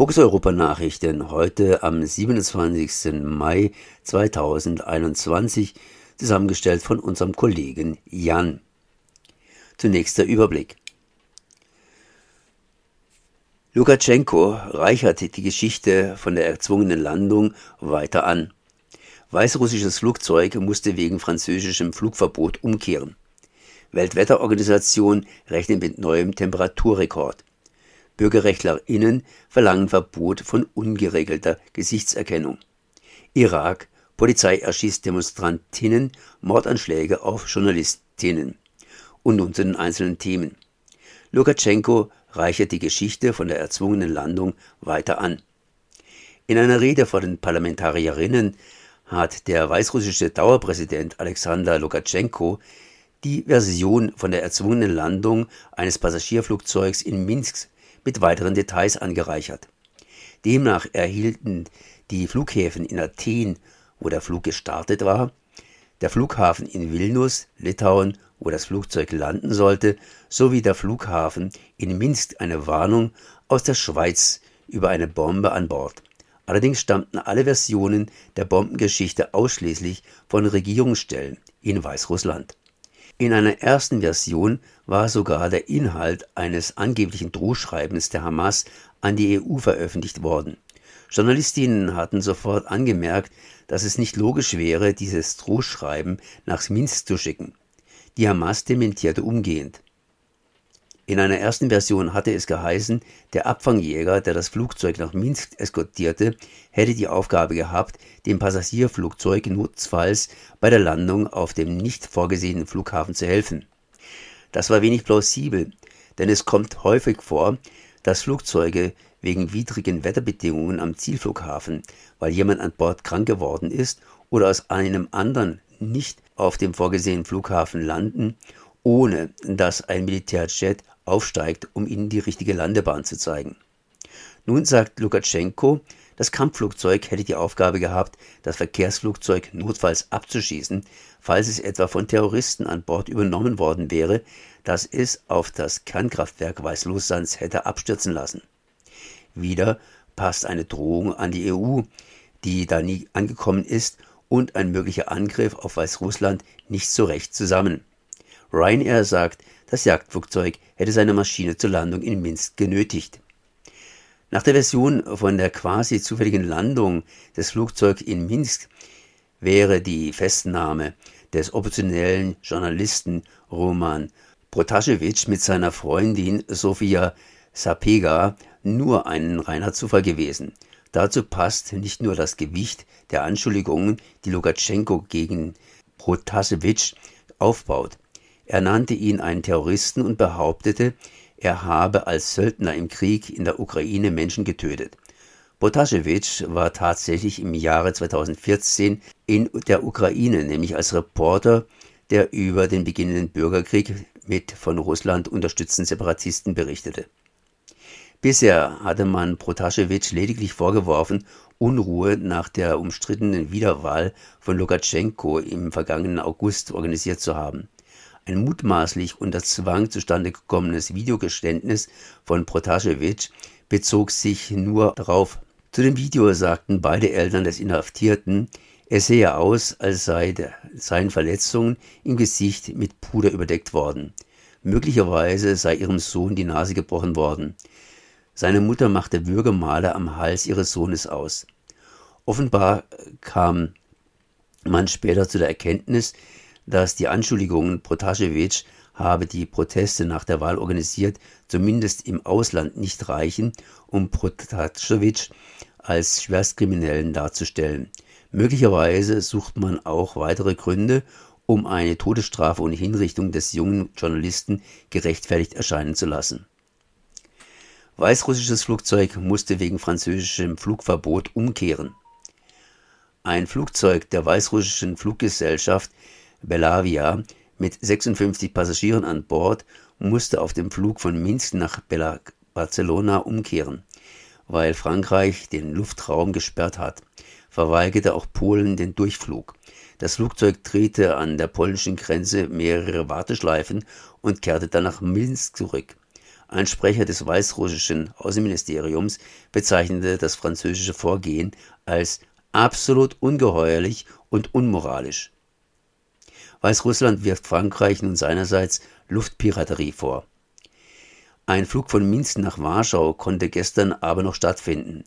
Fokus Europa Nachrichten heute am 27. Mai 2021, zusammengestellt von unserem Kollegen Jan. Zunächst der Überblick. Lukaschenko reichert die Geschichte von der erzwungenen Landung weiter an. Weißrussisches Flugzeug musste wegen französischem Flugverbot umkehren. Weltwetterorganisation rechnet mit neuem Temperaturrekord. BürgerrechtlerInnen verlangen Verbot von ungeregelter Gesichtserkennung. Irak, Polizei erschießt Demonstrantinnen, Mordanschläge auf Journalistinnen. Und nun zu den einzelnen Themen. Lukaschenko reichert die Geschichte von der erzwungenen Landung weiter an. In einer Rede vor den Parlamentarierinnen hat der weißrussische Dauerpräsident Alexander Lukaschenko die Version von der erzwungenen Landung eines Passagierflugzeugs in Minsk mit weiteren Details angereichert. Demnach erhielten die Flughäfen in Athen, wo der Flug gestartet war, der Flughafen in Vilnius, Litauen, wo das Flugzeug landen sollte, sowie der Flughafen in Minsk eine Warnung aus der Schweiz über eine Bombe an Bord. Allerdings stammten alle Versionen der Bombengeschichte ausschließlich von Regierungsstellen in Weißrussland. In einer ersten Version war sogar der Inhalt eines angeblichen Drohschreibens der Hamas an die EU veröffentlicht worden. Journalistinnen hatten sofort angemerkt, dass es nicht logisch wäre, dieses Drohschreiben nach Minsk zu schicken. Die Hamas dementierte umgehend. In einer ersten Version hatte es geheißen, der Abfangjäger, der das Flugzeug nach Minsk eskortierte, hätte die Aufgabe gehabt, dem Passagierflugzeug notfalls bei der Landung auf dem nicht vorgesehenen Flughafen zu helfen. Das war wenig plausibel, denn es kommt häufig vor, dass Flugzeuge wegen widrigen Wetterbedingungen am Zielflughafen, weil jemand an Bord krank geworden ist oder aus einem anderen nicht auf dem vorgesehenen Flughafen landen, ohne dass ein Militärjet aufsteigt, um ihnen die richtige Landebahn zu zeigen. Nun sagt Lukaschenko, das Kampfflugzeug hätte die Aufgabe gehabt, das Verkehrsflugzeug notfalls abzuschießen, falls es etwa von Terroristen an Bord übernommen worden wäre, das es auf das Kernkraftwerk Weißrusslands hätte abstürzen lassen. Wieder passt eine Drohung an die EU, die da nie angekommen ist, und ein möglicher Angriff auf Weißrussland nicht so recht zusammen. Ryanair sagt, das Jagdflugzeug hätte seine Maschine zur Landung in Minsk genötigt. Nach der Version von der quasi zufälligen Landung des Flugzeugs in Minsk wäre die Festnahme des oppositionellen Journalisten Roman Protasevich mit seiner Freundin Sofia Sapega nur ein reiner Zufall gewesen. Dazu passt nicht nur das Gewicht der Anschuldigungen, die Lukaschenko gegen Protasevich aufbaut. Er nannte ihn einen Terroristen und behauptete, er habe als Söldner im Krieg in der Ukraine Menschen getötet. Botaschewitsch war tatsächlich im Jahre 2014 in der Ukraine, nämlich als Reporter, der über den beginnenden Bürgerkrieg mit von Russland unterstützten Separatisten berichtete. Bisher hatte man Protaschewitsch lediglich vorgeworfen, Unruhe nach der umstrittenen Wiederwahl von Lukaschenko im vergangenen August organisiert zu haben. Ein mutmaßlich unter Zwang zustande gekommenes Videogeständnis von Protasevich bezog sich nur darauf. Zu dem Video sagten beide Eltern des Inhaftierten, er sehe aus, als sei seine Verletzungen im Gesicht mit Puder überdeckt worden. Möglicherweise sei ihrem Sohn die Nase gebrochen worden. Seine Mutter machte Würgemale am Hals ihres Sohnes aus. Offenbar kam man später zu der Erkenntnis, dass die Anschuldigungen, Protasevich habe die Proteste nach der Wahl organisiert, zumindest im Ausland nicht reichen, um Protasevich als Schwerstkriminellen darzustellen. Möglicherweise sucht man auch weitere Gründe, um eine Todesstrafe und Hinrichtung des jungen Journalisten gerechtfertigt erscheinen zu lassen. Weißrussisches Flugzeug musste wegen französischem Flugverbot umkehren. Ein Flugzeug der weißrussischen Fluggesellschaft Belavia mit 56 Passagieren an Bord musste auf dem Flug von Minsk nach Barcelona umkehren. Weil Frankreich den Luftraum gesperrt hat, verweigerte auch Polen den Durchflug. Das Flugzeug drehte an der polnischen Grenze mehrere Warteschleifen und kehrte dann nach Minsk zurück. Ein Sprecher des weißrussischen Außenministeriums bezeichnete das französische Vorgehen als absolut ungeheuerlich und unmoralisch. Weißrussland wirft Frankreich nun seinerseits Luftpiraterie vor. Ein Flug von Minsk nach Warschau konnte gestern aber noch stattfinden.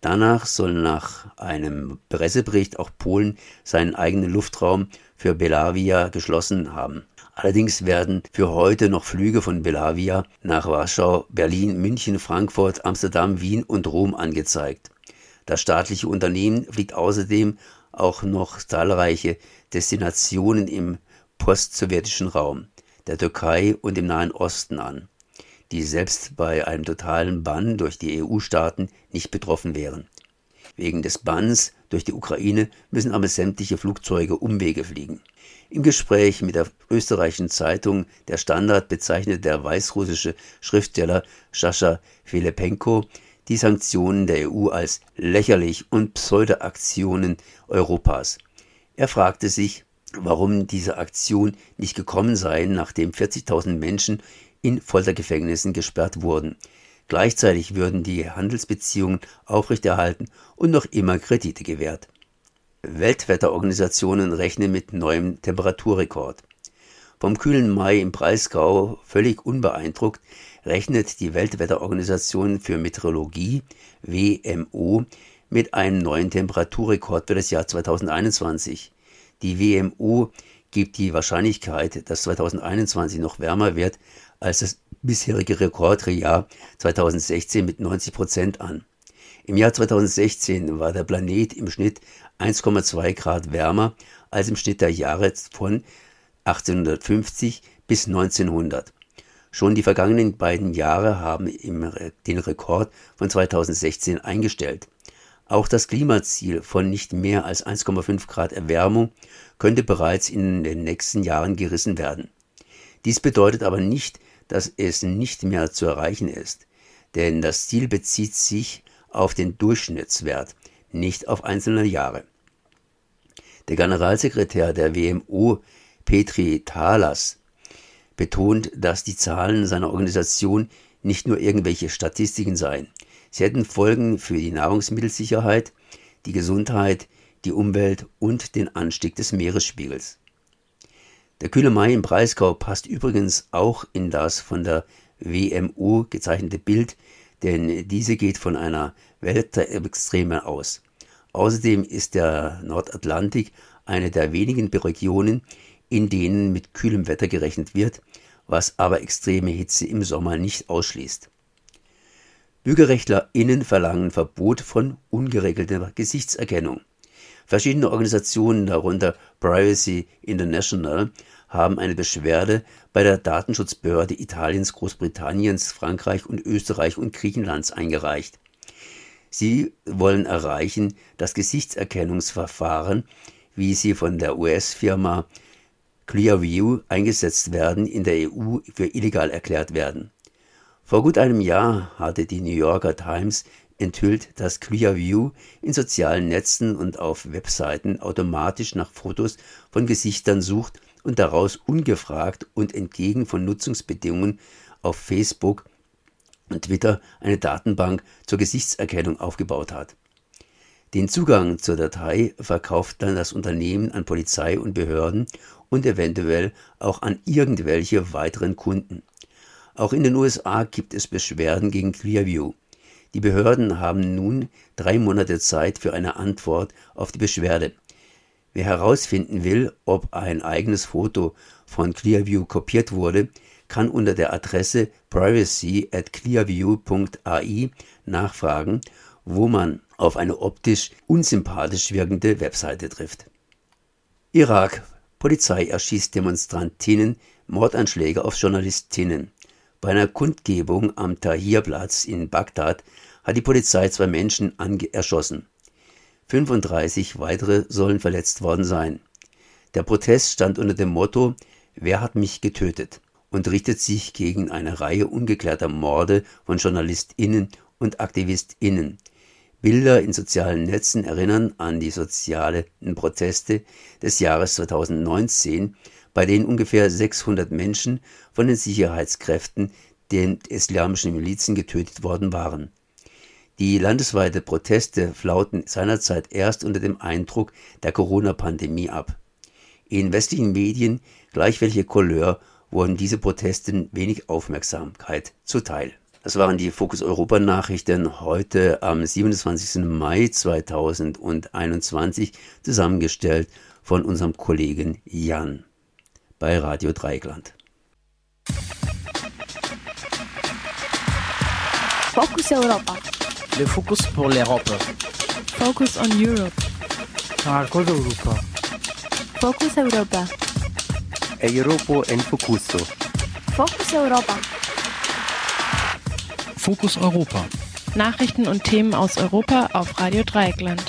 Danach soll nach einem Pressebericht auch Polen seinen eigenen Luftraum für Belavia geschlossen haben. Allerdings werden für heute noch Flüge von Belavia nach Warschau, Berlin, München, Frankfurt, Amsterdam, Wien und Rom angezeigt. Das staatliche Unternehmen fliegt außerdem auch noch zahlreiche Destinationen im postsowjetischen Raum, der Türkei und im Nahen Osten an, die selbst bei einem totalen Bann durch die EU-Staaten nicht betroffen wären. Wegen des Banns durch die Ukraine müssen aber sämtliche Flugzeuge Umwege fliegen. Im Gespräch mit der österreichischen Zeitung Der Standard bezeichnete der weißrussische Schriftsteller Sascha Filipenko die Sanktionen der EU als lächerlich und Pseudoaktionen Europas. Er fragte sich, warum diese Aktion nicht gekommen sei, nachdem 40.000 Menschen in Foltergefängnissen gesperrt wurden. Gleichzeitig würden die Handelsbeziehungen aufrechterhalten und noch immer Kredite gewährt. Weltwetterorganisationen rechnen mit neuem Temperaturrekord. Vom kühlen Mai im Breisgau völlig unbeeindruckt rechnet die Weltwetterorganisation für Meteorologie WMO mit einem neuen Temperaturrekord für das Jahr 2021. Die WMO gibt die Wahrscheinlichkeit, dass 2021 noch wärmer wird als das bisherige Rekordjahr 2016 mit 90 Prozent an. Im Jahr 2016 war der Planet im Schnitt 1,2 Grad wärmer als im Schnitt der Jahre von 1850 bis 1900. Schon die vergangenen beiden Jahre haben den Rekord von 2016 eingestellt. Auch das Klimaziel von nicht mehr als 1,5 Grad Erwärmung könnte bereits in den nächsten Jahren gerissen werden. Dies bedeutet aber nicht, dass es nicht mehr zu erreichen ist, denn das Ziel bezieht sich auf den Durchschnittswert, nicht auf einzelne Jahre. Der Generalsekretär der WMO, Petri Talas, betont, dass die Zahlen seiner Organisation nicht nur irgendwelche Statistiken seien. Sie hätten Folgen für die Nahrungsmittelsicherheit, die Gesundheit, die Umwelt und den Anstieg des Meeresspiegels. Der kühle Mai im Breisgau passt übrigens auch in das von der WMO gezeichnete Bild, denn diese geht von einer Wetterextreme aus. Außerdem ist der Nordatlantik eine der wenigen Regionen, in denen mit kühlem Wetter gerechnet wird, was aber extreme Hitze im Sommer nicht ausschließt. BürgerrechtlerInnen verlangen Verbot von ungeregelter Gesichtserkennung. Verschiedene Organisationen, darunter Privacy International, haben eine Beschwerde bei der Datenschutzbehörde Italiens, Großbritanniens, Frankreich und Österreich und Griechenlands eingereicht. Sie wollen erreichen, dass Gesichtserkennungsverfahren, wie sie von der US-Firma Clearview eingesetzt werden, in der EU für illegal erklärt werden. Vor gut einem Jahr hatte die New Yorker Times enthüllt, dass Clearview in sozialen Netzen und auf Webseiten automatisch nach Fotos von Gesichtern sucht und daraus ungefragt und entgegen von Nutzungsbedingungen auf Facebook und Twitter eine Datenbank zur Gesichtserkennung aufgebaut hat. Den Zugang zur Datei verkauft dann das Unternehmen an Polizei und Behörden und eventuell auch an irgendwelche weiteren Kunden. Auch in den USA gibt es Beschwerden gegen Clearview. Die Behörden haben nun drei Monate Zeit für eine Antwort auf die Beschwerde. Wer herausfinden will, ob ein eigenes Foto von Clearview kopiert wurde, kann unter der Adresse privacy at clearview.ai nachfragen, wo man auf eine optisch unsympathisch wirkende Webseite trifft. Irak. Polizei erschießt Demonstrantinnen, Mordanschläge auf Journalistinnen. Bei einer Kundgebung am Tahrirplatz in Bagdad hat die Polizei zwei Menschen erschossen. 35 weitere sollen verletzt worden sein. Der Protest stand unter dem Motto Wer hat mich getötet? und richtet sich gegen eine Reihe ungeklärter Morde von JournalistInnen und AktivistInnen. Bilder in sozialen Netzen erinnern an die sozialen Proteste des Jahres 2019, bei denen ungefähr 600 Menschen von den Sicherheitskräften den islamischen Milizen getötet worden waren. Die landesweite Proteste flauten seinerzeit erst unter dem Eindruck der Corona-Pandemie ab. In westlichen Medien, gleich welche Couleur, wurden diese Proteste wenig Aufmerksamkeit zuteil. Das waren die Fokus Europa Nachrichten heute am 27. Mai 2021 zusammengestellt von unserem Kollegen Jan bei Radio Dreigland. Fokus Europa. Le Focus pour l'Europe. Focus on Europe. Marcos Europa. Fokus Europa. Europa en Focuso. Fokus Europa. Fokus Europa. Nachrichten und Themen aus Europa auf Radio Dreieckland.